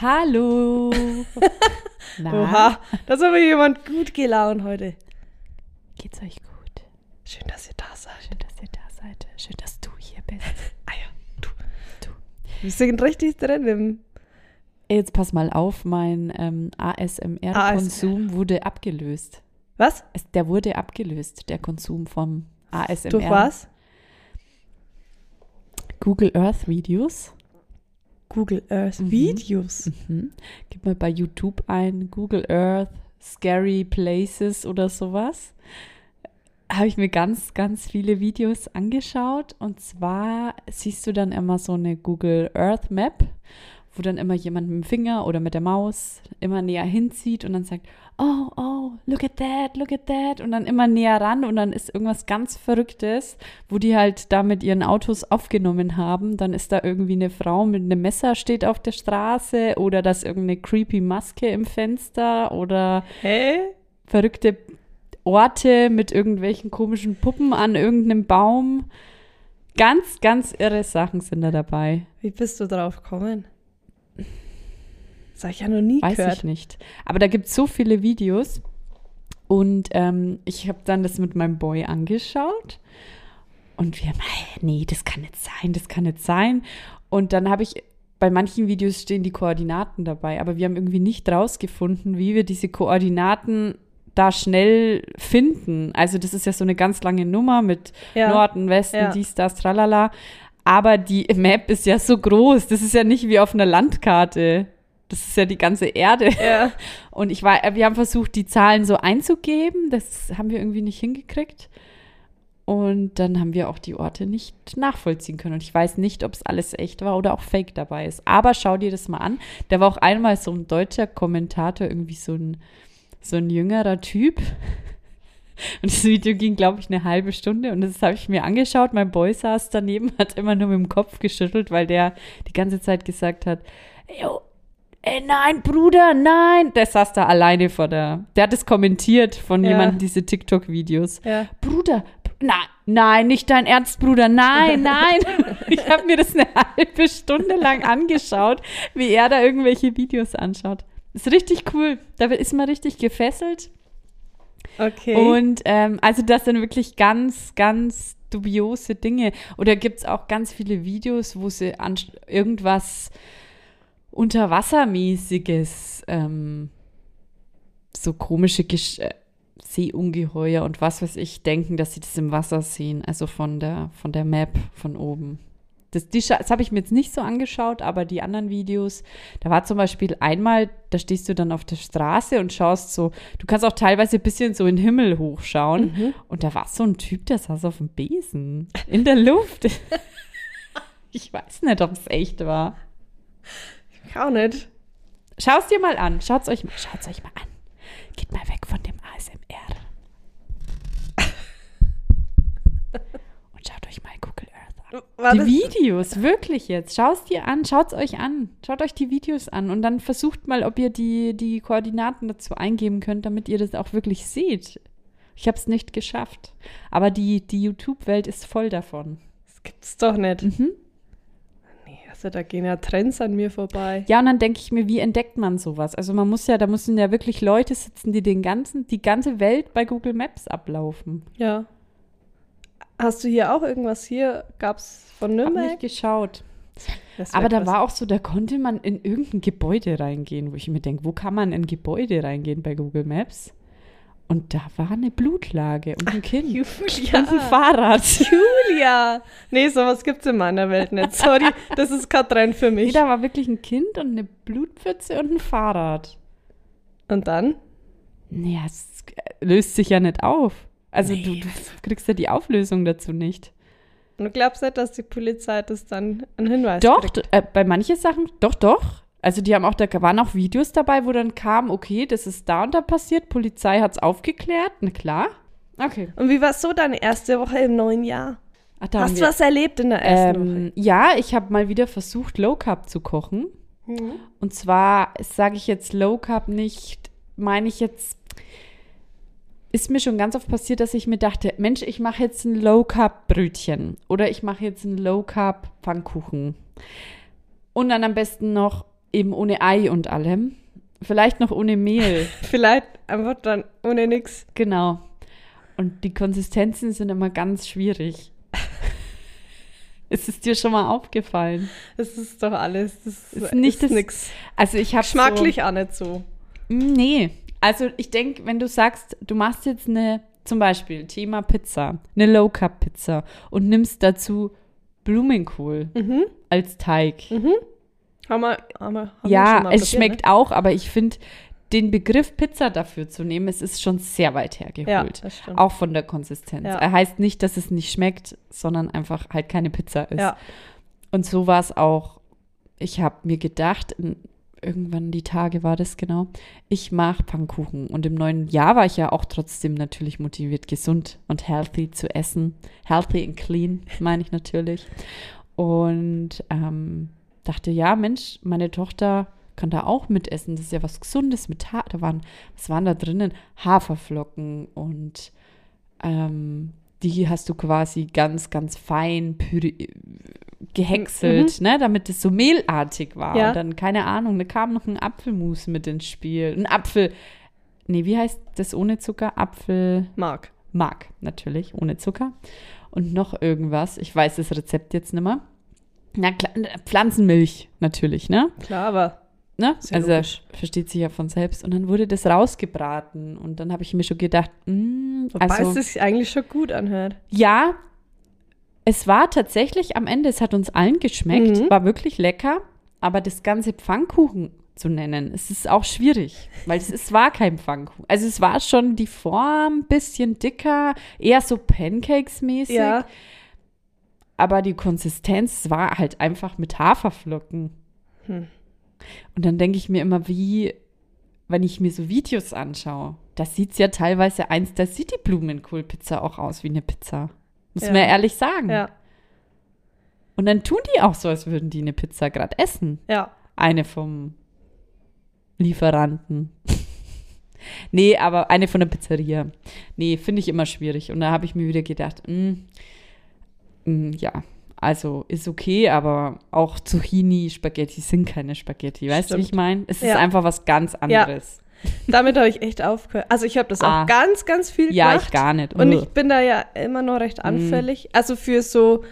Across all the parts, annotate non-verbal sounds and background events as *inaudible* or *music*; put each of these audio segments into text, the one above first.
Hallo. *laughs* Na, Oha, da ist aber jemand gut gelaunt heute. geht's euch gut? Schön, dass ihr da seid. Schön, dass ihr da seid. Schön, dass du hier bist. *laughs* Ah ja, du. Du. Wir sind richtig drin im Jetzt pass mal auf, mein ähm, ASMR-Konsum wurde abgelöst. Was? Es, der wurde abgelöst, der Konsum vom ASMR. Durch was? Google Earth Videos. Google Earth Mhm. Videos. Mhm. Gib mal bei YouTube ein Google Earth Scary Places oder sowas. Habe ich mir ganz, ganz viele Videos angeschaut. Und zwar siehst du dann immer so eine Google Earth Map, wo dann immer jemand mit dem Finger oder mit der Maus immer näher hinzieht und dann sagt, oh, oh, look at that, look at that. Und dann immer näher ran und dann ist irgendwas ganz Verrücktes, wo die halt da mit ihren Autos aufgenommen haben. Dann ist da irgendwie eine Frau mit einem Messer steht auf der Straße oder da ist irgendeine creepy Maske im Fenster oder Hä? verrückte Orte mit irgendwelchen komischen Puppen an irgendeinem Baum. Ganz, ganz irre Sachen sind da dabei. Wie bist du drauf gekommen? Das habe ich ja noch nie Weiß gehört. ich nicht. Aber da gibt es so viele Videos. Und ähm, ich habe dann das mit meinem Boy angeschaut. Und wir, "Hey, nee, das kann nicht sein, das kann nicht sein. Und dann habe ich, bei manchen Videos stehen die Koordinaten dabei, aber wir haben irgendwie nicht rausgefunden, wie wir diese Koordinaten da schnell finden. Also das ist ja so eine ganz lange Nummer mit Ja. Norden, Westen, Ja. dies, das, tralala. Aber die Map ist ja so groß. Das ist ja nicht wie auf einer Landkarte. Das ist ja die ganze Erde. Ja. *laughs* Und ich war, wir haben versucht, die Zahlen so einzugeben. Das haben wir irgendwie nicht hingekriegt. Und dann haben wir auch die Orte nicht nachvollziehen können. Und ich weiß nicht, ob es alles echt war oder auch Fake dabei ist. Aber schau dir das mal an. Da war auch einmal so ein deutscher Kommentator, irgendwie so ein, so ein jüngerer Typ. Und das Video ging, glaube ich, eine halbe Stunde. Und das habe ich mir angeschaut. Mein Boy saß daneben, *laughs* hat immer nur mit dem Kopf geschüttelt, weil der die ganze Zeit gesagt hat, "Yo, Ey, nein, Bruder, nein. Der saß da alleine vor der. Der hat es kommentiert von Ja. jemandem, diese TikTok-Videos. Ja. Bruder, nein, nein, nicht dein Ernst, Bruder, nein, *laughs* nein. *laughs* ich habe mir das eine halbe Stunde lang angeschaut, wie er da irgendwelche Videos anschaut. Ist richtig cool. Da ist man richtig gefesselt. Okay. Und ähm, also das sind wirklich ganz, ganz dubiose Dinge. Oder gibt es auch ganz viele Videos, wo sie an irgendwas Unterwassermäßiges, ähm, so komische Gesch äh, Seeungeheuer und was weiß ich, denken, dass sie das im Wasser sehen. Also von der, von der Map von oben. Das, das habe ich mir jetzt nicht so angeschaut, aber die anderen Videos, da war zum Beispiel einmal, da stehst du dann auf der Straße und schaust so, du kannst auch teilweise ein bisschen so in den Himmel hochschauen. Und da war so ein Typ, der saß auf dem Besen in der Luft. *laughs* ich weiß nicht, ob es echt war. ich auch nicht. Schau's dir mal an. Schaut's euch, schaut's euch mal an. Geht mal weg von dem ASMR. *laughs* Und schaut euch mal. War die Videos, wirklich jetzt. Schaut's dir an, schaut's euch an. Schaut euch die Videos an und dann versucht mal, ob ihr die, die Koordinaten dazu eingeben könnt, damit ihr das auch wirklich seht. Ich habe es nicht geschafft. Aber die, die YouTube-Welt ist voll davon. Das gibt's doch nicht. Mhm. Nee, also da gehen ja Trends an mir vorbei. Ja, und dann denke ich mir, wie entdeckt man sowas? Also man muss ja, da müssen ja wirklich Leute sitzen, die den ganzen, die ganze Welt bei Google Maps ablaufen. Ja. Hast du hier auch irgendwas? Hier gab's von Hab Nürnberg? nicht geschaut. Aber da war auch so, da konnte man in irgendein Gebäude reingehen, wo ich mir denke, wo kann man in Gebäude reingehen bei Google Maps? Und da war eine Blutlage und ein Kind Julia. und ein Fahrrad. *laughs* Julia. Nee, sowas gibt's in meiner Welt nicht. Sorry, das ist kein Trend für Nee, mich. da war wirklich ein Kind und eine Blutpfütze und ein Fahrrad. Und dann? Naja, es löst sich ja nicht auf. Also Nee, du, du kriegst ja die Auflösung dazu nicht. Und du glaubst nicht, dass die Polizei das dann einen Hinweis Doch, äh, bei manchen Sachen, doch, doch. Also die haben auch, da waren auch Videos dabei, wo dann kam, okay, das ist da und da passiert, Polizei hat es aufgeklärt, na klar. Okay. Und wie war so deine erste Woche im neuen Jahr? Ach, Hast du was erlebt in der ersten ähm, Ja, ich habe mal wieder versucht, Low Carb zu kochen. Woche? Mhm. Und zwar sage ich jetzt Low Carb nicht, meine ich jetzt ist mir schon ganz oft passiert, dass ich mir dachte, Mensch, ich mache jetzt ein Low-Carb-Brötchen oder ich mache jetzt einen Low-Carb-Pfannkuchen. Und dann am besten noch eben ohne Ei und allem. Vielleicht noch ohne Mehl. *laughs* Vielleicht einfach dann ohne nix. genau. Und die Konsistenzen sind immer ganz schwierig. *laughs* ist es dir schon mal aufgefallen? Das ist doch alles. Das Ist nicht das- nix. Also ich habe Geschmacklich auch nicht so. So, nee. Also ich denke, wenn du sagst, du machst jetzt eine, zum Beispiel Thema Pizza, eine Low-Carb-Pizza und nimmst dazu Blumenkohl Mhm. als Teig. Haben wir, haben wir, haben wir schon ja, mal es probiert, schmeckt auch, aber ich finde, den Begriff Pizza dafür zu nehmen, es ist schon sehr weit Ne? Ja, hergeholt. das stimmt. auch von der Konsistenz. Ja. Er heißt nicht, dass es nicht schmeckt, sondern einfach halt keine Pizza ist. Ja. Und so war es auch. Ich habe mir gedacht, irgendwann die Tage war das genau, ich mache Pfannkuchen. Und im neuen Jahr war ich ja auch trotzdem natürlich motiviert, gesund und healthy zu essen. Healthy and clean, *laughs* meine ich natürlich. Und ähm, dachte, ja, Mensch, meine Tochter kann da auch mitessen. Das ist ja was Gesundes mit ha Da waren, was waren da drinnen? Haferflocken und ähm, die hast du quasi ganz, ganz fein püri gehäckselt, ne, damit es so mehlartig war. Ja. Und dann, keine Ahnung, da kam noch ein Apfelmus mit ins Spiel. Ein Apfel, nee, wie heißt das ohne Zucker? Apfel. Mark. Mark, natürlich, ohne Zucker. Und noch irgendwas. Ich weiß das Rezept jetzt nicht mehr. Na klar, Pflanzenmilch, natürlich, ne? Klar, aber ne? Sehr Also logisch. versteht sich ja von selbst. Und dann wurde das rausgebraten. Und dann habe ich mir schon gedacht, mh, wobei also, es sich eigentlich schon gut anhört. ja, es war tatsächlich am Ende, es hat uns allen geschmeckt, Mhm. war wirklich lecker. Aber das ganze Pfannkuchen zu nennen, es ist auch schwierig, weil es, es war kein Pfannkuchen. Also es war schon die Form ein bisschen dicker, eher so Pancakes-mäßig. Ja, Aber die Konsistenz war halt einfach mit Haferflocken. Hm. Und dann denke ich mir immer, wie, wenn ich mir so Videos anschaue, da sieht es ja teilweise eins, da sieht die Blumenkohlpizza auch aus wie eine Pizza. Muss Ja. man ehrlich sagen. ja, Und dann tun die auch so, als würden die eine Pizza gerade essen. ja. Eine vom Lieferanten. *laughs* nee, aber eine von der Pizzeria. Nee, finde ich immer schwierig. Und da habe ich mir wieder gedacht, mh, mh, ja, also ist okay, aber auch Zucchini, Spaghetti sind keine Spaghetti. Weißt du, wie ich Stimmt. meine? Es ist Ja. einfach was ganz anderes. Damit habe ich echt aufgehört. Also ich habe das Ah. auch ganz, ganz viel Ja, gemacht. ich gar nicht. Und ich bin da ja immer noch recht anfällig. Also für so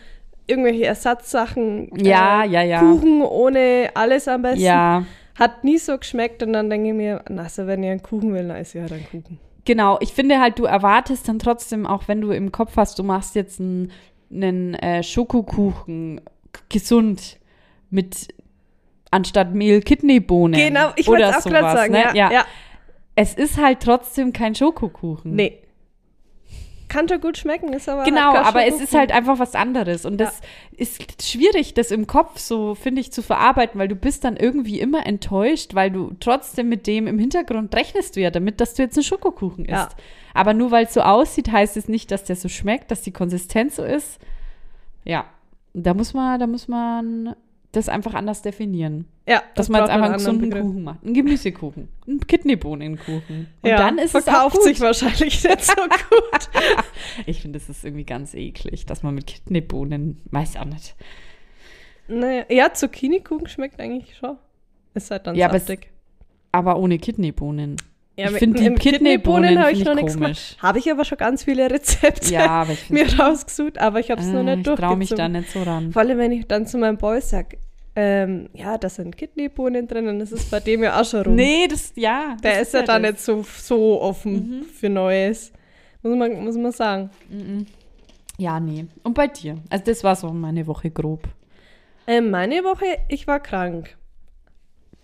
irgendwelche Ersatzsachen. Ja, äh, ja, ja. Kuchen ohne alles am besten. ja, Hat nie so geschmeckt. Und dann denke ich mir, na, also wenn ihr einen Kuchen will, dann ist ja ein Kuchen. genau. Ich finde halt, du erwartest dann trotzdem, auch wenn du im Kopf hast, du machst jetzt einen, einen äh, Schokokuchen gesund mit anstatt Mehl Kidneybohnen. Genau, ich wollte es auch gerade sagen. Ne? Ja, ja. ja. Es ist halt trotzdem kein Schokokuchen. Nee. Kann schon gut schmecken, ist aber Genau, halt aber es ist halt einfach was anderes. Und das ist schwierig, das im Kopf so, finde ich, zu verarbeiten, weil du bist dann irgendwie immer enttäuscht, weil du trotzdem mit dem im Hintergrund rechnest du ja damit, dass du jetzt einen Schokokuchen isst. Ja. Aber nur weil es so aussieht, heißt es nicht, dass der so schmeckt, dass die Konsistenz so ist. Ja, da muss man, da muss man das einfach anders definieren. Ja, Dass das man jetzt einfach einen gesunden Begriff. Kuchen macht. Einen Gemüsekuchen. Einen Kidneybohnenkuchen. Und ja, dann ist es auch verkauft gut. sich wahrscheinlich nicht so gut. *laughs* Ich finde, das ist irgendwie ganz eklig, dass man mit Kidneybohnen, weiß auch nicht. naja, ja, Zucchini-Kuchen schmeckt eigentlich schon. Ist halt dann Ja, aber es-. Aber ohne Kidneybohnen. Ja, ich mit- finde die Kidneybohnen habe ich noch ich nichts gemacht. Habe ich aber schon ganz viele Rezepte Ja, ich *laughs* mir rausgesucht, aber ich habe es noch nicht ich traue mich da durchgezogen. nicht so ran. Vor allem, wenn ich dann zu meinem Boy sage, ähm, ja, da sind Kidneybohnen drin, dann ist es bei dem ja auch schon rum. Nee, das, ja. Der das ist ja da das. nicht so, so offen Mhm. für Neues. Muss man, muss man sagen. Ja, nee. Und bei dir? Also das war so meine Woche grob. Ähm, meine Woche, ich war krank.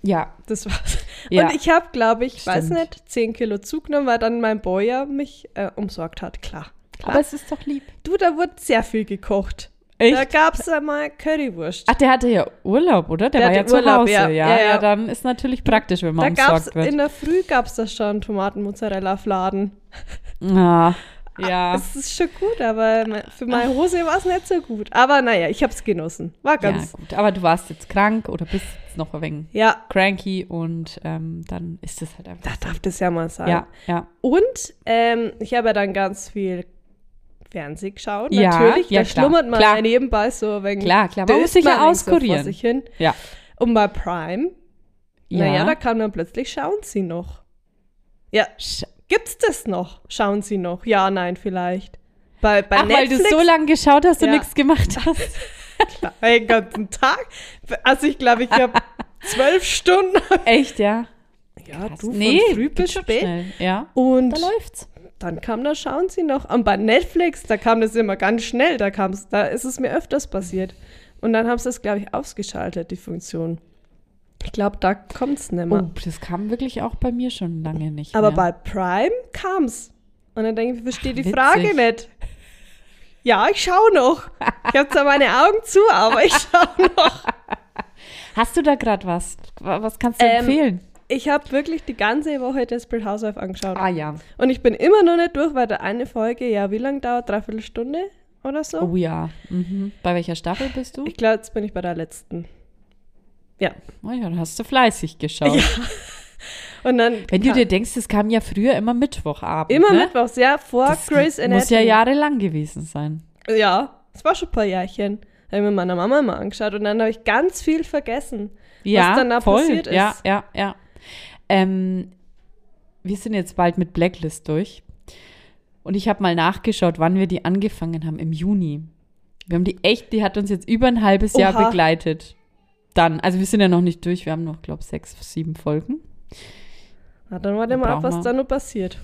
Ja. Das war's. Ja. Und ich habe, glaube ich, weiß Stimmt. nicht, 10 Kilo zugenommen, weil dann mein Boy ja mich äh, umsorgt hat. Klar. Klar. Aber es ist doch lieb. du, da wurde sehr viel gekocht. Echt? Da gab es einmal Currywurst. Ach, der hatte ja Urlaub, oder? Der, Der war ja zu Urlaub, Hause. ja. Ja, Ja, ja, dann ist natürlich praktisch, wenn man da gab's umsorgt wird. in der Früh gab es da schon Tomatenmozzarella-Fladen. Ah, Ja. *laughs* Es ist schon gut, aber für meine Hose war es nicht so gut. Aber naja, ich habe es genossen. War ganz. Ja, gut. Aber du warst jetzt krank oder bist jetzt noch ein wenig Ja, cranky und ähm, dann ist das halt einfach. da darf das ja mal sein. ja, ja. Und ähm, ich habe ja dann ganz viel Fernsehen geschaut. Ja, Natürlich, ja, da klar, schlummert man klar. nebenbei so wegen. Klar, klar. Man muss sich ja auskurieren. So vor sich hin. Ja. Und bei Prime, Ja. naja, da kann man plötzlich schauen Sie noch. Ja, Sch- gibt's das noch? Schauen Sie noch? Ja, nein, vielleicht. Bei, bei Ach, weil Netflix du so lange geschaut hast und Ja. nichts gemacht *laughs* hast. den ganzen Tag. Also ich glaube, ich habe zwölf Stunden. Echt, ja? Ja, Krass. du von nee, früh bis spät. schnell. Ja, Und da läuft's. dann kam da, schauen Sie noch. Und bei Netflix, da kam das immer ganz schnell. Da kam's, da ist es mir öfters passiert. Und dann haben sie das, glaube ich, ausgeschaltet, die Funktion. Ich glaube, da kommt's nicht mehr. Oh, das kam wirklich auch bei mir schon lange nicht Aber mehr. bei Prime kam's. Und dann denke ich, ich verstehe Ach, die witzig. Frage nicht. Ja, ich schaue noch. Ich habe zwar meine Augen zu, aber ich schaue noch. *laughs* Hast du da gerade was? Was kannst du Ähm, empfehlen? Ich habe wirklich die ganze Woche Desperate Housewife angeschaut. Ah ja. Und ich bin immer noch nicht durch, weil da eine Folge, ja, wie lange dauert? Dreiviertel Stunde oder so? Oh ja. Mhm. Bei welcher Staffel bist du? Ich glaube, jetzt bin ich bei der letzten. Ja. Oh ja, dann hast du fleißig geschaut. Und dann Wenn du dir denkst, es kam ja früher immer Mittwochabend. immer ne? Mittwochs, ja, vor Das Grey's Anatomy. muss ja jahrelang gewesen sein. Ja, es war schon ein paar Jährchen. Habe ich mit meiner Mama mal angeschaut und dann habe ich ganz viel vergessen. Ja, dann da voll. passiert ist. Ja, ja, ja. Ähm, wir sind jetzt bald mit Blacklist durch. Und ich habe mal nachgeschaut, wann wir die angefangen haben, im Juni. Wir haben die echt, die hat uns jetzt über ein halbes Jahr Oha. begleitet. Dann, also wir sind ja noch nicht durch, wir haben noch, glaube ich, sechs, sieben Folgen. Na, dann warte mal ab, was wir- da noch passiert.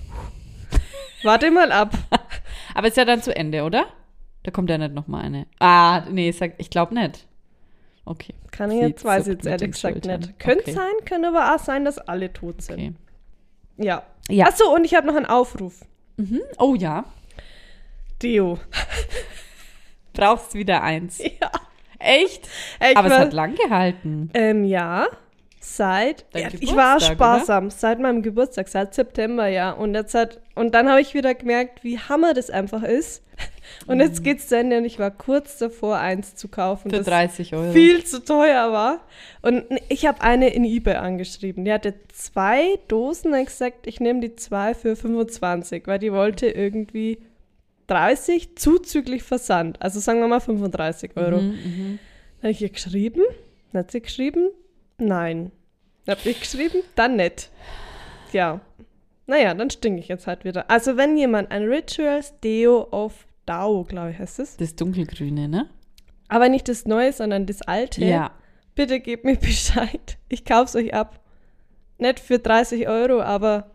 warte mal ab. *laughs* Aber ist ja dann zu Ende, oder? Da kommt ja nicht noch mal eine. Ah, nee, sag, ich glaube nicht. Okay. Kann ich jetzt, weiß ich jetzt ehrlich gesagt nicht. Könnte Okay. sein, könnte aber auch sein, dass alle tot sind. okay. Ja. Ja. Achso, und ich habe noch einen Aufruf. Mhm. Oh ja. Deo. *laughs* Brauchst wieder eins. *laughs* Ja. Echt? Ich Aber es war- hat lang gehalten. Ähm, ja. Seit, ja, ich war sparsam, seit meinem Geburtstag, seit September, ja. Und jetzt hat, und dann habe ich wieder gemerkt, wie hammer das einfach ist. *laughs* Und jetzt geht's zu Ende und ich war kurz davor, eins zu kaufen. Für das 30 Euro. viel zu teuer war. Und ich habe eine in eBay angeschrieben. Die hatte zwei Dosen und gesagt, ich nehme die zwei für 25, weil die wollte irgendwie 30 zuzüglich Versand. Also sagen wir mal 35 Euro. Mhm, mhm. Dann habe ich ihr geschrieben, dann hat sie geschrieben, nein. Dann habe ich geschrieben, dann nicht. Ja. Naja, dann stinke ich jetzt halt wieder. Also wenn jemand ein Rituals Deo of Dao, glaube ich, heißt es. Das dunkelgrüne, ne? Aber nicht das Neue, sondern das Alte. Ja. Bitte gebt mir *laughs* Bescheid. Ich kauf's euch ab. Nicht für 30 Euro, aber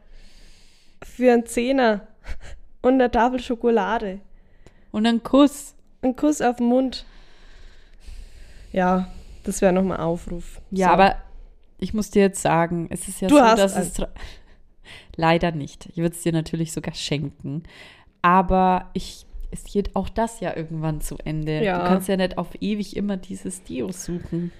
für einen Zehner und eine Tafel Schokolade. Und ein Kuss. Ein Kuss auf den Mund. Ja, das wäre nochmal Aufruf. Ja, So. aber ich muss dir jetzt sagen, es ist ja Du so, hast dass einen. es. *laughs* Leider nicht. Ich würde es dir natürlich sogar schenken. Aber ich. Es geht auch das ja irgendwann zu Ende. Ja. Du kannst ja nicht auf ewig immer dieses Dio suchen.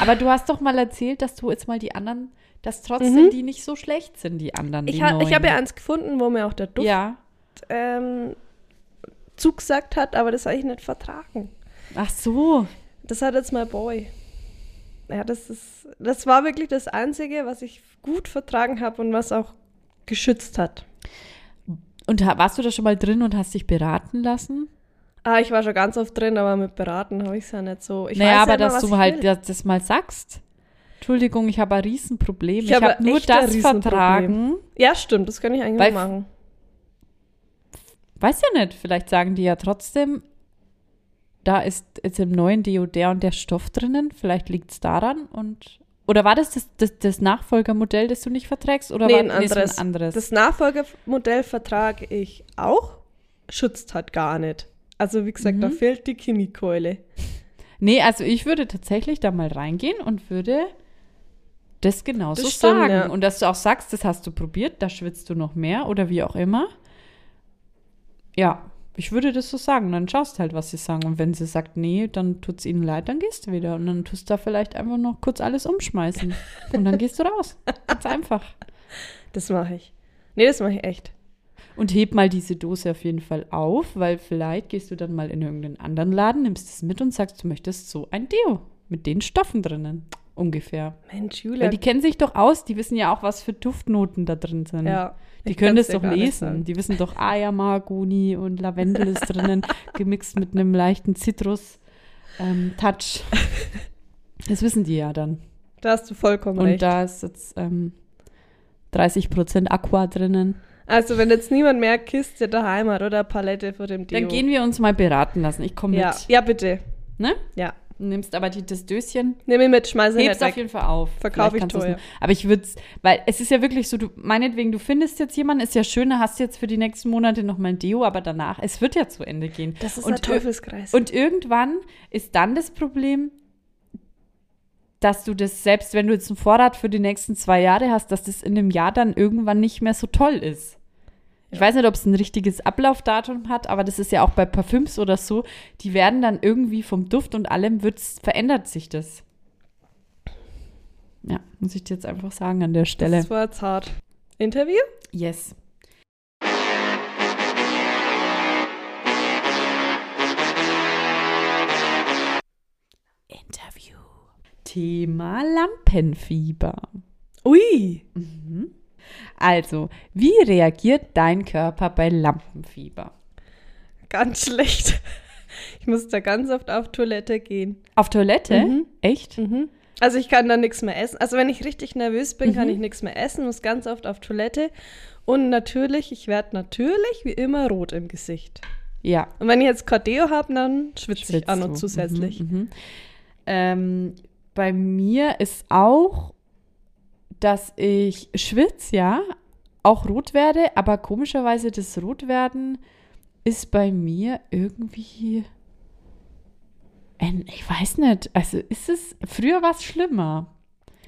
Aber du hast doch mal erzählt, dass du jetzt mal die anderen, dass trotzdem Mhm. die nicht so schlecht sind, die anderen. Ich, ha ich habe ja eins gefunden, wo mir auch der Duft Ja. Ähm, zugesagt hat, aber das habe ich nicht vertragen. Ach so. Das hat jetzt mein Boy. Ja, das ist, das war wirklich das Einzige, was ich gut vertragen habe und was auch geschützt hat. Und warst du da schon mal drin und hast dich beraten lassen? Ah, ich war schon ganz oft drin, aber mit beraten habe ich es ja nicht so. Ich naja, aber ja immer, dass du halt das, das mal sagst. Entschuldigung, ich habe ein Riesenproblem. Ich Ich, habe nur das vertragen. Ja, stimmt, das kann ich eigentlich Weil- machen. Weiß ja nicht, vielleicht sagen die ja trotzdem, da ist jetzt im neuen Deo der und der Stoff drinnen. Vielleicht liegt es daran. Und, oder war das das, das das Nachfolgermodell, das du nicht verträgst? Oder Nee, war ein nee, anderes. ein anderes? Das Nachfolgemodell vertrage ich auch, schützt halt gar nicht. Also wie gesagt, da Mhm. fehlt die Chemiekeule. nee, also ich würde tatsächlich da mal reingehen und würde das genauso Das stimmt, sagen. ja. Und dass du auch sagst, das hast du probiert, da schwitzt du noch mehr oder wie auch immer. Ja, ich würde das so sagen. Dann schaust halt, was sie sagen. Und wenn sie sagt, nee, dann tut es ihnen leid, dann gehst du wieder. Und dann tust du da vielleicht einfach noch kurz alles umschmeißen. Und dann gehst du raus. Ganz einfach. Das mache ich. Nee, das mache ich echt. Und heb mal diese Dose auf jeden Fall auf, weil vielleicht gehst du dann mal in irgendeinen anderen Laden, nimmst es mit und sagst, du möchtest so ein Deo mit den Stoffen drinnen. Ungefähr. Mensch, Julia. Weil die kennen sich doch aus, die wissen ja auch, was für Duftnoten da drin sind. ja, Die können das doch lesen. Die wissen doch, ah ja, Mahagoni und Lavendel ist drinnen, *laughs* gemixt mit einem leichten Zitrus-Touch. das wissen die ja dann. Da hast du vollkommen Und recht. da ist jetzt ähm, 30% Aqua drinnen. Also, wenn jetzt niemand mehr Kiste daheim hat oder Palette vor dem Deo. Dann gehen wir uns mal beraten lassen. Ich komme ja. mit. ja, bitte. Ne? Ja. Du nimmst aber die, das Döschen, Nimm ihn mit, schmeiß ihn hebst auf jeden Fall auf. Verkauf Vielleicht ich teuer. noch- Aber ich würde es, weil es ist ja wirklich so, du, meinetwegen, du findest jetzt jemanden, ist ja schön, hast jetzt für die nächsten Monate noch mal ein Deo, aber danach, es wird ja zu Ende gehen. Das ist Und ein Teufelskreis. Und irgendwann ist dann das Problem, dass du das, selbst wenn du jetzt einen Vorrat für die nächsten zwei Jahre hast, dass das in einem Jahr dann irgendwann nicht mehr so toll ist. Ich weiß nicht, ob es ein richtiges Ablaufdatum hat, aber das ist ja auch bei Parfüms oder so. Die werden dann irgendwie vom Duft und allem wird's, verändert sich das. Ja, muss ich dir jetzt einfach sagen an der Stelle. Das war jetzt hart. Interview? Yes. Interview. Thema Lampenfieber. Ui. Also, wie reagiert dein Körper bei Lampenfieber? Ganz schlecht. Ich muss da ganz oft auf Toilette gehen. Auf Toilette? Mhm. Echt? Also ich kann da nichts mehr essen. Also wenn ich richtig nervös bin, Mhm. kann ich nichts mehr essen, muss ganz oft auf Toilette. Und natürlich, ich werde natürlich wie immer rot im Gesicht. Ja. Und wenn ich jetzt Cardio habe, dann schwitze ich Schwitzt auch noch du. zusätzlich. Mhm, mhm. Ähm, bei mir ist auch, dass ich schwitze, ja, auch rot werde, aber komischerweise das Rotwerden ist bei mir irgendwie, ich weiß nicht, also ist es, früher war es schlimmer.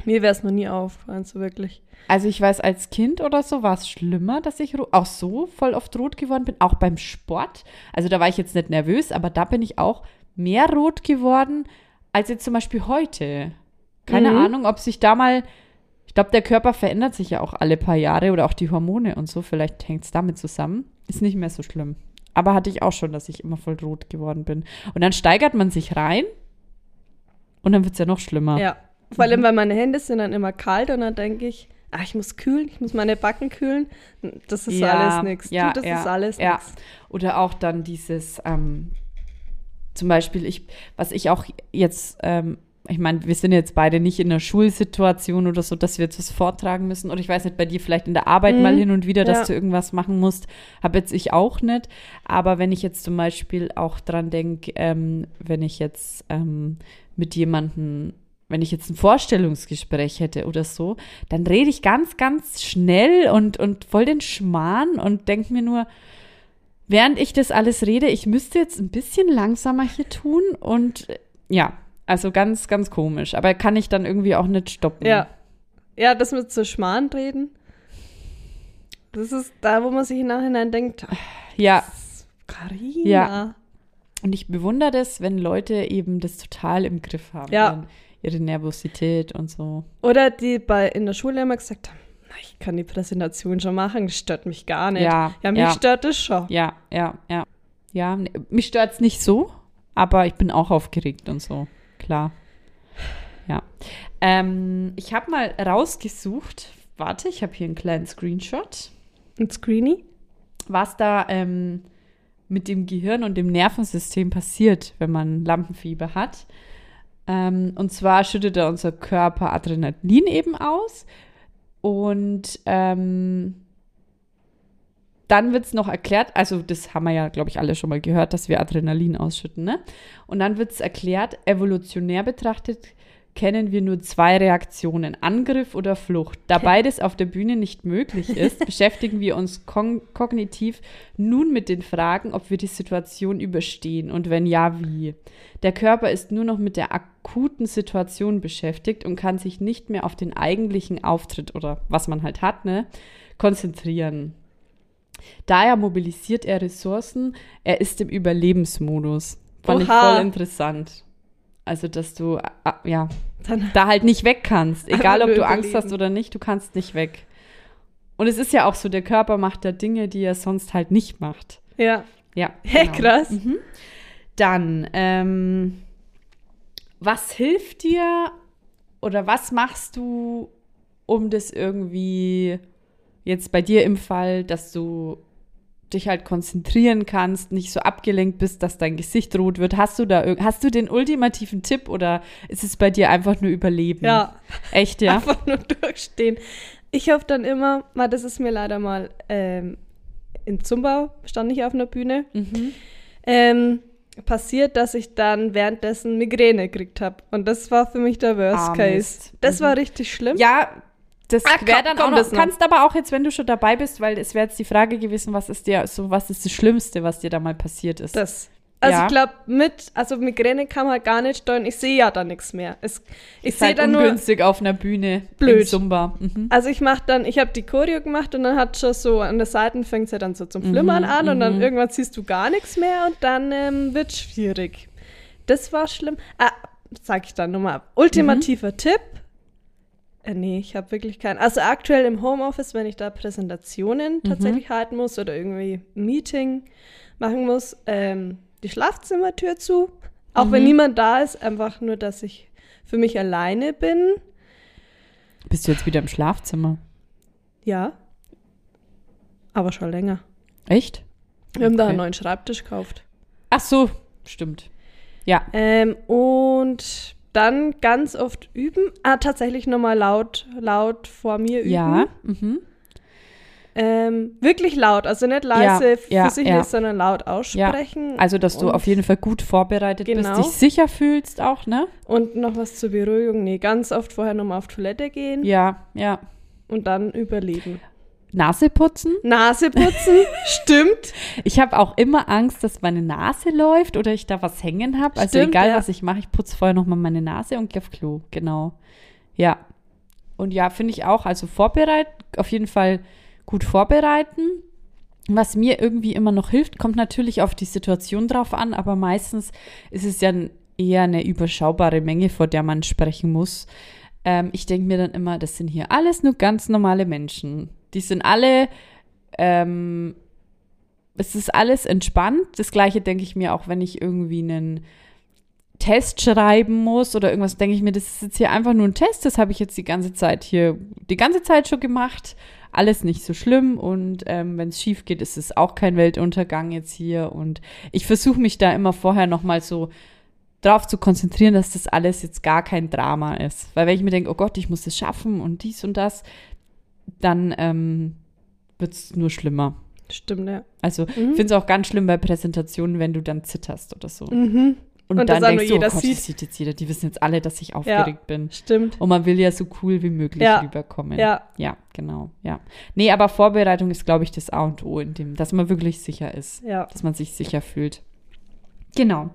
Mir wäre es noch nie aufgefallen, so wirklich. Also ich weiß, als Kind oder so war es schlimmer, dass ich auch so voll oft rot geworden bin, auch beim Sport. Also da war ich jetzt nicht nervös, aber da bin ich auch mehr rot geworden als jetzt zum Beispiel heute. Keine Mhm. Ahnung, ob sich da mal, glaube, der Körper verändert sich ja auch alle paar Jahre oder auch die Hormone und so. Vielleicht hängt es damit zusammen. Ist nicht mehr so schlimm. Aber hatte ich auch schon, dass ich immer voll rot geworden bin. Und dann steigert man sich rein und dann wird es ja noch schlimmer. Ja. Vor Mhm. allem, weil meine Hände sind dann immer kalt und dann denke ich, ah, ich muss kühlen, ich muss meine Backen kühlen. Das ist Ja, alles nichts. ja, das ja, ist alles ja. nichts. Oder auch dann dieses, ähm, zum Beispiel, ich, was ich auch jetzt, ähm, ich meine, wir sind jetzt beide nicht in einer Schulsituation oder so, dass wir jetzt was vortragen müssen. Oder ich weiß nicht, bei dir vielleicht in der Arbeit Mhm. mal hin und wieder, dass Ja. du irgendwas machen musst. Habe jetzt ich auch nicht. Aber wenn ich jetzt zum Beispiel auch dran denke, ähm, wenn ich jetzt ähm, mit jemandem, wenn ich jetzt ein Vorstellungsgespräch hätte oder so, dann rede ich ganz, ganz schnell und, und voll den Schmarrn und denke mir nur, während ich das alles rede, ich müsste jetzt ein bisschen langsamer hier tun und äh, ja, also ganz, ganz komisch. Aber kann ich dann irgendwie auch nicht stoppen. Ja. Ja, das mit so Schmarrn reden. Das ist da, wo man sich im Nachhinein denkt, Ja, Carina. Ja. und ich bewundere das, wenn Leute eben das total im Griff haben. Ja. Ihre Nervosität und so. Oder die bei in der Schule immer gesagt haben, "Na, ich kann die Präsentation schon machen, das stört mich gar nicht. Ja, ja mich ja. stört das schon. Ja, ja, ja. Ja, ne, mich stört es nicht so, aber ich bin auch aufgeregt und so. Klar. Ja. Ähm, ich habe mal rausgesucht, warte, ich habe hier einen kleinen Screenshot, Und Screeny? was da ähm, mit dem Gehirn und dem Nervensystem passiert, wenn man Lampenfieber hat. Ähm, und zwar schüttet da unser Körper Adrenalin eben aus. Und ähm, dann wird es noch erklärt, also das haben wir ja, glaube ich, alle schon mal gehört, dass wir Adrenalin ausschütten, ne? Und dann wird es erklärt, evolutionär betrachtet kennen wir nur zwei Reaktionen, Angriff oder Flucht. Da beides auf der Bühne nicht möglich ist, *laughs* beschäftigen wir uns kognitiv nun mit den Fragen, ob wir die Situation überstehen und wenn ja, wie. Der Körper ist nur noch mit der akuten Situation beschäftigt und kann sich nicht mehr auf den eigentlichen Auftritt oder was man halt hat, ne, konzentrieren. Daher mobilisiert er Ressourcen, er ist im Überlebensmodus. Fand ich Oha. voll interessant. Also, dass du, äh, ja, Dann, da halt nicht weg kannst. *laughs* Egal, ob du Angst hast oder nicht, du kannst nicht weg. Und es ist ja auch so, der Körper macht da Dinge, die er sonst halt nicht macht. Ja. Ja. *laughs* Hä, genau. krass. Dann, ähm, was hilft dir oder was machst du, um das irgendwie jetzt bei dir im Fall, dass du dich halt konzentrieren kannst, nicht so abgelenkt bist, dass dein Gesicht rot wird. Hast du da hast du den ultimativen Tipp oder ist es bei dir einfach nur Überleben? Ja. Echt, ja? Einfach nur durchstehen. Ich hoffe dann immer, mal, das ist mir leider mal ähm, in Zumba, stand ich auf einer Bühne, Mhm. ähm, passiert, dass ich dann währenddessen Migräne gekriegt habe. Und das war für mich der Worst Ah, Case. Das Mhm. war richtig schlimm. Ja, das Ah, wäre dann komm, auch noch, das noch. kannst aber auch jetzt, wenn du schon dabei bist, weil es wäre jetzt die Frage gewesen, was ist dir so, was ist das Schlimmste, was dir da mal passiert ist? Das. Also Ja. ich glaube, mit, also Migräne kann man gar nicht steuern. Ich sehe ja da nichts mehr. Es, ich sehe halt dann nur, ungünstig auf einer Bühne Blöd. Mhm. Also ich mache dann, ich habe die Choreo gemacht und dann hat schon so an der Seite fängt es ja dann so zum Flimmern Mhm, an und dann mhm. irgendwann siehst du gar nichts mehr und dann ähm, wird schwierig. Das war schlimm. Ah, sag ich dann nochmal. Ultimativer Mhm. Tipp. Äh, nee, ich habe wirklich keinen. Also aktuell im Homeoffice, wenn ich da Präsentationen Mhm. tatsächlich halten muss oder irgendwie ein Meeting machen muss, ähm, die Schlafzimmertür zu. Auch wenn Mhm. niemand da ist, einfach nur, dass ich für mich alleine bin. Bist du jetzt wieder im Schlafzimmer? Ja. Aber schon länger. Echt? Wir haben da Okay. einen neuen Schreibtisch gekauft. Ach so, stimmt. Ja. Ähm, und dann ganz oft üben. Ah, tatsächlich nochmal laut, laut vor mir üben. Ja. Mhm. Ähm, wirklich laut, also nicht leise Ja, ja, für sich ja. ist, sondern laut aussprechen. Also, dass du auf jeden Fall gut vorbereitet Genau. bist, dich sicher fühlst auch, ne? Und noch was zur Beruhigung. Nee, ganz oft vorher nochmal auf Toilette gehen Ja, ja. und dann überleben. Nase putzen. Nase putzen, *laughs* stimmt. Ich habe auch immer Angst, dass meine Nase läuft oder ich da was hängen habe. Also Stimmt, egal, ja. was ich mache, ich putze vorher nochmal meine Nase und gehe auf Klo. Genau. Ja. Und ja, finde ich auch, also vorbereiten, auf jeden Fall gut vorbereiten. Was mir irgendwie immer noch hilft, kommt natürlich auf die Situation drauf an, aber meistens ist es ja eher eine überschaubare Menge, vor der man sprechen muss. Ähm, ich denke mir dann immer, das sind hier alles nur ganz normale Menschen. Die sind alle, ähm, es ist alles entspannt. Das gleiche denke ich mir auch, wenn ich irgendwie einen Test schreiben muss oder irgendwas, denke ich mir, das ist jetzt hier einfach nur ein Test, das habe ich jetzt die ganze Zeit hier, die ganze Zeit schon gemacht. Alles nicht so schlimm und ähm, wenn es schief geht, ist es auch kein Weltuntergang jetzt hier. Und ich versuche mich da immer vorher nochmal so drauf zu konzentrieren, dass das alles jetzt gar kein Drama ist. Weil wenn ich mir denke, oh Gott, ich muss es schaffen und dies und das, dann ähm, wird es nur schlimmer. Stimmt, ja. Also ich finde es auch ganz schlimm bei Präsentationen, wenn du dann zitterst oder so. Mhm. Und, Und dann denkst du, oh Gott, sieht. das sieht jetzt jeder. Die wissen jetzt alle, dass ich aufgeregt bin. Stimmt. Und man will ja so cool wie möglich Ja. rüberkommen. Ja. Ja, genau. Ja. Nee, aber Vorbereitung ist, glaube ich, das A und O in dem, dass man wirklich sicher ist. Ja. Dass man sich sicher fühlt. Genau.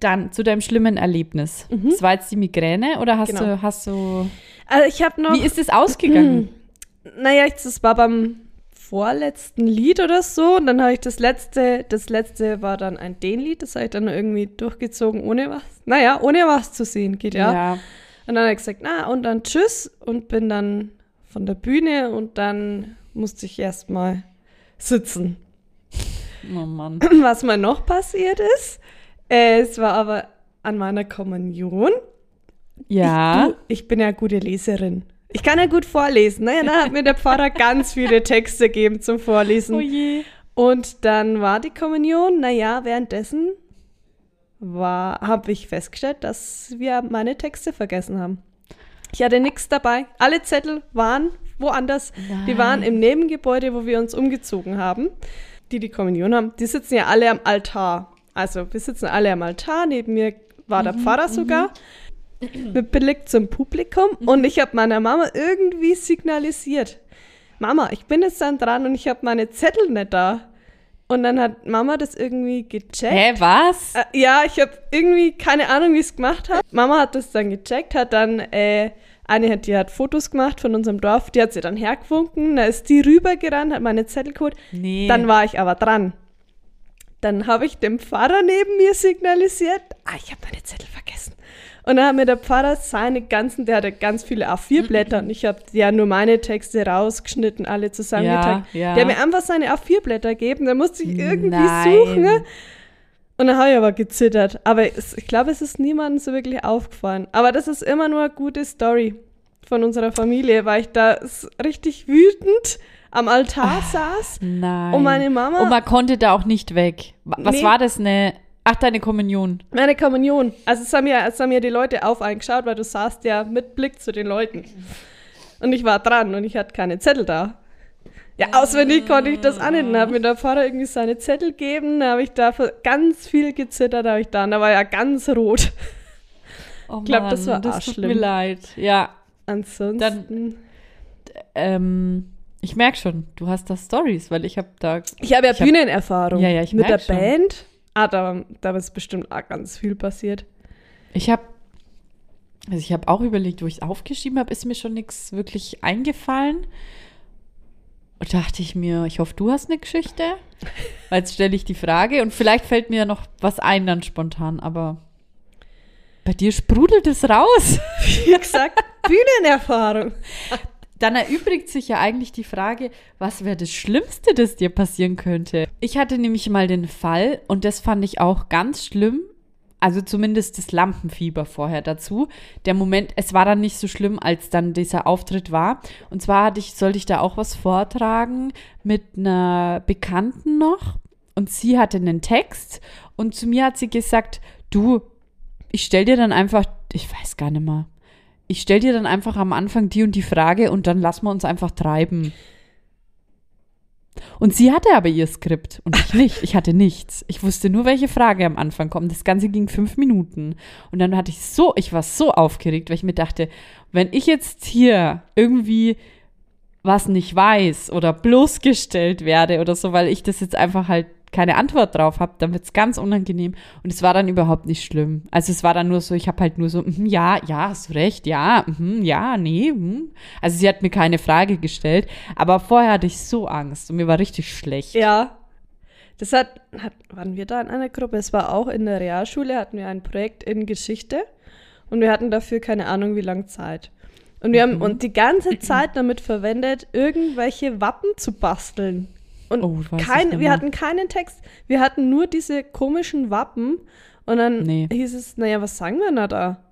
Dann zu deinem schlimmen Erlebnis. Das war jetzt die Migräne oder hast Mhm. Genau. du, hast du. Also ich habe noch. Wie ist es ausgegangen? *clears throat* Naja, ich- das war beim vorletzten Lied oder so. Und dann habe ich das letzte, das letzte war dann ein Den-Lied, das habe ich dann irgendwie durchgezogen, ohne was. Naja, ohne was zu sehen, geht ja. Und dann habe ich gesagt, na, und dann tschüss und bin dann von der Bühne und dann musste ich erstmal sitzen. Oh Mann. *clears throat* Was mal noch passiert ist, äh, es war aber an meiner Kommunion. Ja. Ich, du, ich bin ja gute Leserin. Ich kann ja gut vorlesen. Naja, dann hat mir der Pfarrer *laughs* ganz viele Texte gegeben zum Vorlesen. oh je. Und dann war die Kommunion. Naja, währenddessen war, habe ich festgestellt, dass wir meine Texte vergessen haben. Ich hatte nichts dabei. Alle Zettel waren woanders. Die waren im Nebengebäude, wo wir uns umgezogen haben. Die die Kommunion haben. Die sitzen ja alle am Altar. Also wir sitzen alle am Altar. Neben mir war der Pfarrer sogar. *clears throat* Mit Blick zum Publikum. Und ich habe meiner Mama irgendwie signalisiert. Mama, ich bin jetzt dann dran und ich habe meine Zettel nicht da. Und dann hat Mama das irgendwie gecheckt. Hä, was? Äh, ja, ich habe irgendwie keine Ahnung, wie es gemacht habe. Mama hat das dann gecheckt, hat dann äh, eine hat die hat Fotos gemacht von unserem Dorf, die hat sie dann hergewunken, da ist die rübergerannt, hat meine Zettel geholt. Nee. Dann war ich aber dran. Dann habe ich dem Pfarrer neben mir signalisiert, ah, ich habe meine Zettel vergessen. Und dann hat mir der Pfarrer seine ganzen, der hatte ganz viele A4-Blätter und ich habe ja nur meine Texte rausgeschnitten, alle zusammengetragen. Ja, ja. Der hat mir einfach seine A4-Blätter gegeben, da musste ich irgendwie Nein. suchen. ne? Und dann habe ich aber gezittert. Aber es, ich glaube, es ist niemandem so wirklich aufgefallen. Aber das ist immer nur eine gute Story von unserer Familie, weil ich da richtig wütend am Altar saß. Nein. Und meine Mama- Und man konnte da auch nicht weg. Wa- Was Nee. war das? Eine. Ach, deine Kommunion. Meine Kommunion. Also es haben, ja, es haben ja die Leute auf eingeschaut, weil du saßt ja mit Blick zu den Leuten. Und ich war dran und ich hatte keine Zettel da. Ja, auswendig konnte ich das auch nicht. Dann hat mir der Pfarrer irgendwie seine Zettel gegeben, da habe ich da ganz viel gezittert, da habe ich da, und da war ja ganz rot. Oh glaub, das war das auch tut schlimm. mir leid. Ja, Ansonsten. ähm, ich merke schon, du hast da Stories, weil ich habe da. ich habe ja ich hab- Bühnenerfahrung. Ja, ja, ich Mit der schon. Band. Ah, da, da ist bestimmt auch ganz viel passiert. Ich habe. Also ich habe auch überlegt, wo ich es aufgeschrieben habe, ist mir schon nichts wirklich eingefallen. Und dachte ich mir, ich hoffe, du hast eine Geschichte. *laughs* Jetzt stelle ich die Frage und vielleicht fällt mir ja noch was ein dann spontan, aber bei dir sprudelt es raus. Wie gesagt, *laughs* Bühnenerfahrung. *laughs* Dann erübrigt sich ja eigentlich die Frage, was wäre das Schlimmste, das dir passieren könnte? Ich hatte nämlich mal den Fall, und das fand ich auch ganz schlimm, also zumindest das Lampenfieber vorher dazu. Der Moment, es war dann nicht so schlimm, als dann dieser Auftritt war. Und zwar hatte ich, sollte ich da auch was vortragen mit einer Bekannten noch. Und sie hatte einen Text. Und zu mir hat sie gesagt, du, ich stell dir dann einfach, ich weiß gar nicht mehr. Ich stell dir dann einfach am Anfang die und die Frage und dann lassen wir uns einfach treiben. Und sie hatte aber ihr Skript und ich nicht. Ich hatte nichts. Ich wusste nur, welche Frage am Anfang kommt. Das Ganze ging fünf Minuten. Und dann hatte ich so, ich war so aufgeregt, weil ich mir dachte, wenn ich jetzt hier irgendwie was nicht weiß oder bloßgestellt werde oder so, weil ich das jetzt einfach halt keine Antwort drauf habe, dann wird's ganz unangenehm. Und es war dann überhaupt nicht schlimm. Also es war dann nur so, ich habe halt nur so, mhm, ja, ja, hast du recht, ja, mhm, ja, nee. mhm. Also sie hat mir keine Frage gestellt, aber vorher hatte ich so Angst und mir war richtig schlecht. Ja. Das hat, hat, waren wir da in einer Gruppe? Es war auch in der Realschule, hatten wir ein Projekt in Geschichte und wir hatten dafür keine Ahnung, wie lange Zeit. Und wir haben und die ganze Zeit damit verwendet, irgendwelche Wappen zu basteln. Und Oh, kein, wir hatten keinen Text. Wir hatten nur diese komischen Wappen. Und dann Nee. hieß es, naja, was sagen wir denn da?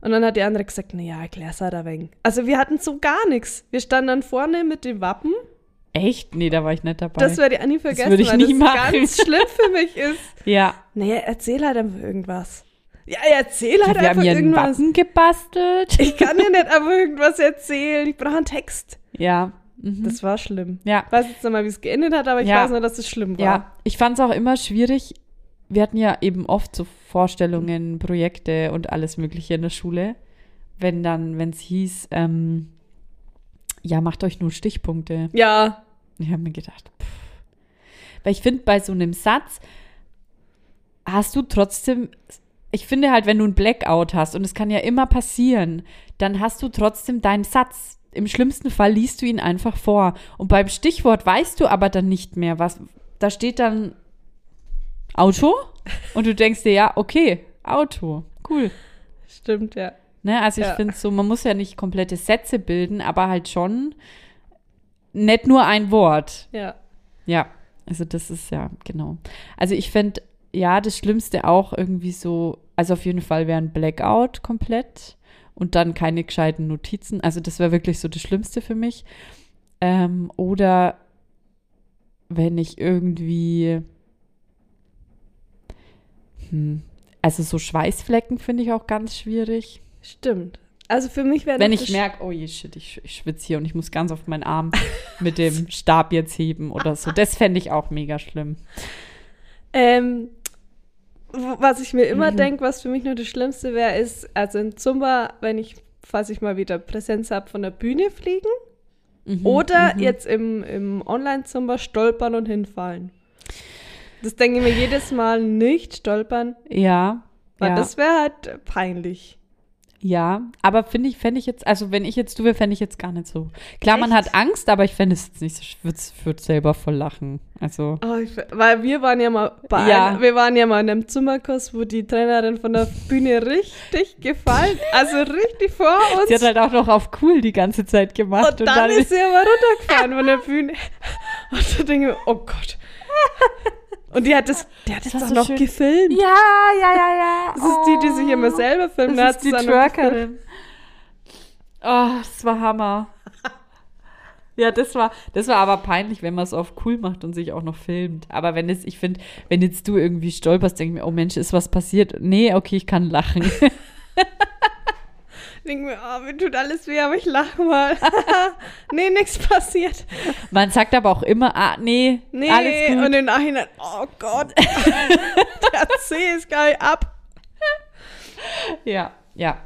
Und dann hat die andere gesagt, naja, erklär's halt ein wenig. Also wir hatten so gar nichts. Wir standen dann vorne mit den Wappen Echt? Nee, da war ich nicht dabei. das werde ich auch nie vergessen, würde ich weil nie das machen. ganz schlimm für mich ist. *laughs* ja. Naja, erzähl halt einfach irgendwas. Ja, erzähl halt wir haben einfach hier einen irgendwas. Wappen gebastelt. Ich kann dir nicht einfach irgendwas erzählen. Ich brauche einen Text. ja. Mhm. Das war schlimm. ja. Ich weiß jetzt nicht mal, wie es geendet hat, aber ich Ja. weiß nur, dass es schlimm war. Ja, ich fand es auch immer schwierig. Wir hatten ja eben oft so Vorstellungen, Projekte und alles Mögliche in der Schule. Wenn dann, wenn es hieß, ähm, ja, macht euch nur Stichpunkte. Ja. Ich habe mir gedacht, pff. weil ich finde, bei so einem Satz hast du trotzdem, ich finde halt, wenn du ein Blackout hast, und es kann ja immer passieren, dann hast du trotzdem deinen Satz. Im schlimmsten Fall liest du ihn einfach vor. Und beim Stichwort weißt du aber dann nicht mehr, was, da steht dann Auto und du denkst dir, ja, okay, Auto, cool. Stimmt, ja. Ne, also ich Ja. finde so, man muss ja nicht komplette Sätze bilden, aber halt schon nicht nur ein Wort. Ja. Ja, also das ist ja, genau. Also ich fände, ja, das Schlimmste auch irgendwie so, also auf jeden Fall wäre ein Blackout komplett und dann keine gescheiten Notizen. Also das wäre wirklich so das Schlimmste für mich. Ähm, oder wenn ich irgendwie, hm, also so Schweißflecken finde ich auch ganz schwierig. Stimmt. Also für mich wäre Wenn ich merke, oh je, shit, ich, ich schwitze hier und ich muss ganz auf meinen Arm *laughs* mit dem Stab jetzt heben oder so. Das fände ich auch mega schlimm. Ähm, was ich mir immer Mhm. denke, was für mich nur das Schlimmste wäre, ist, also in Zumba, wenn ich, falls ich mal wieder Präsenz habe, von der Bühne fliegen Mhm, oder mhm. jetzt im, im Online-Zumba stolpern und hinfallen. Das denke ich mir jedes Mal nicht, stolpern, Ja, weil ja. das wäre halt peinlich. Ja, aber finde ich, fände ich jetzt, also wenn ich jetzt du wäre, fände ich jetzt gar nicht so. Klar, man Echt? hat Angst, aber ich fände es jetzt nicht so, ich würde würd selber voll lachen. Also, Oh, ich, weil wir waren ja mal bei Ja. einer, wir waren ja mal in einem Zimmerkurs, wo die Trainerin von der Bühne richtig gefallen, also richtig vor uns. sie hat halt auch noch auf cool die ganze Zeit gemacht. und dann ist sie aber runtergefahren von der Bühne. Und da denke ich, mir, oh Gott. Und die hat das, die hat das war doch so noch schön. gefilmt. ja, ja, ja, ja. Das ist die, die sich immer selber filmt. Da Das ist die. Twerkerin. Oh, das war Hammer. Ja, das war, das war aber peinlich, wenn man es auf cool macht und sich auch noch filmt. Aber wenn es, ich finde, wenn jetzt du irgendwie stolperst, denke ich mir, oh Mensch, ist was passiert? Nee, okay, ich kann lachen. *laughs* Denke mir, oh, mir tut alles weh, aber ich lache mal. *laughs* nee, nichts passiert. Man sagt aber auch immer, ah, nee, Nee, alles gut. und im Nachhinein, oh Gott, *laughs* der C ist geil ab. ja, ja.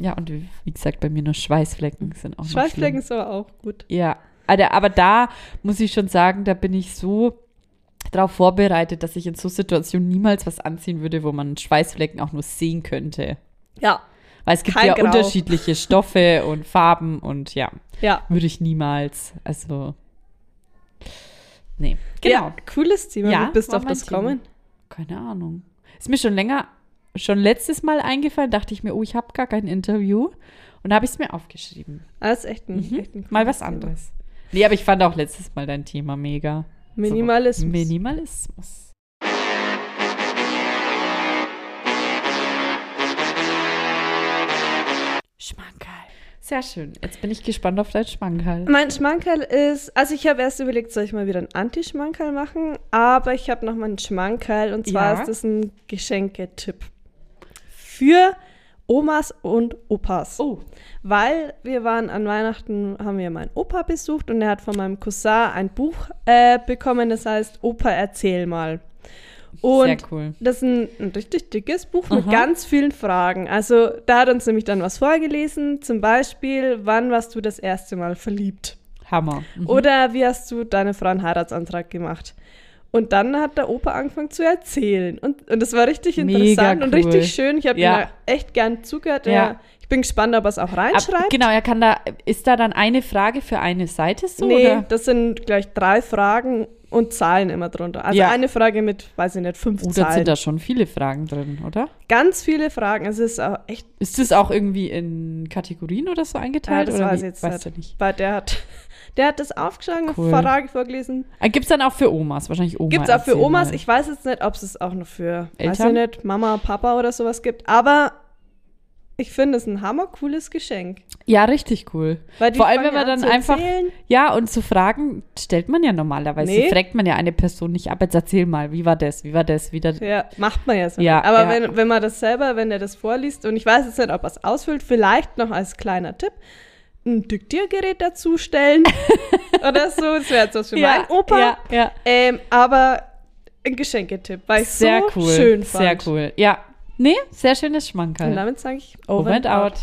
Ja, und wie wie gesagt, bei mir nur Schweißflecken sind auch Schweißflecken ist aber auch gut. Ja, aber, aber da muss ich schon sagen, da bin ich so darauf vorbereitet, dass ich in so Situationen niemals was anziehen würde, wo man Schweißflecken auch nur sehen könnte. Ja, Weil es gibt Kein ja Grau. unterschiedliche Stoffe und Farben und ja, ja. würde ich niemals. Also, nee. Genau. Ja, cooles Thema. Ja, Wie bist du auf das Thema. kommen? Keine Ahnung. Ist mir schon länger, schon letztes Mal eingefallen, dachte ich mir, oh, ich habe gar kein Interview. Und habe ich es mir aufgeschrieben. Ah, ist echt ein, Mhm. echt ein Mal was anderes. Nee, aber ich fand auch letztes Mal dein Thema mega. Thema. Minimalismus. So, Minimalismus. Sehr schön. Jetzt bin ich gespannt auf dein Schmankerl. Mein Schmankerl ist, also ich habe erst überlegt, soll ich mal wieder einen Anti-Schmankerl machen, aber ich habe noch mal einen Schmankerl und zwar Ja. ist das ein Geschenketipp für Omas und Opas. Oh, Weil wir waren an Weihnachten, haben wir meinen Opa besucht und er hat von meinem Cousin ein Buch äh, bekommen, das heißt Opa, erzähl mal. Und sehr cool. das ist ein, ein richtig dickes Buch mit Aha. ganz vielen Fragen. Also da hat uns nämlich dann was vorgelesen, zum Beispiel, wann warst du das erste Mal verliebt? Hammer. Mhm. Oder wie hast du deine Frau einen Heiratsantrag gemacht? Und dann hat der Opa angefangen zu erzählen. Und, und das war richtig Mega interessant und cool. richtig schön. Ich habe Ja. echt gern zugehört. Ja. Ich bin gespannt, ob er es auch Ab, reinschreibt. genau, er kann da, ist da dann eine Frage für eine Seite so? nee, oder? das sind gleich drei Fragen und Zahlen immer drunter. Also Ja. eine Frage mit, weiß ich nicht, fünf Oh, da Zahlen. sind da schon viele Fragen drin, oder? Ganz viele Fragen. Es ist auch echt, Ist das auch irgendwie in Kategorien oder so ja, eingeteilt? das oder weiß ich jetzt weißt nicht. du nicht. Weil der hat, *laughs* der hat das aufgeschlagen, Cool. Frage vorgelesen. Gibt es dann auch für Omas? Wahrscheinlich Oma. Gibt es auch für Omas. mal. Ich weiß jetzt nicht, ob es auch noch für, weiß ich Eltern? nicht, Mama, Papa oder sowas gibt. Aber ich finde es ein hammercooles Geschenk. Ja, richtig cool. Vor allem, wenn man ja an dann einfach. Ja, und zu Fragen stellt man ja normalerweise. Nee. Fragt man ja eine Person nicht ab. Jetzt erzähl mal, wie war das? Wie war das? Wie das? Ja, macht man ja so. Ja, Aber ja. Wenn, wenn man das selber, wenn er das vorliest, und ich weiß jetzt nicht, ob er es ausfüllt, vielleicht noch als kleiner Tipp, ein Diktiergerät dazustellen *laughs* oder so. Das wäre jetzt was für meinen Opa. Ja, ja. Ähm, aber ein Geschenketipp, weil ich Sehr so cool. schön fand. Sehr cool. Ja. Nee, sehr schönes Und Schmankerl. damit sage ich Over and out.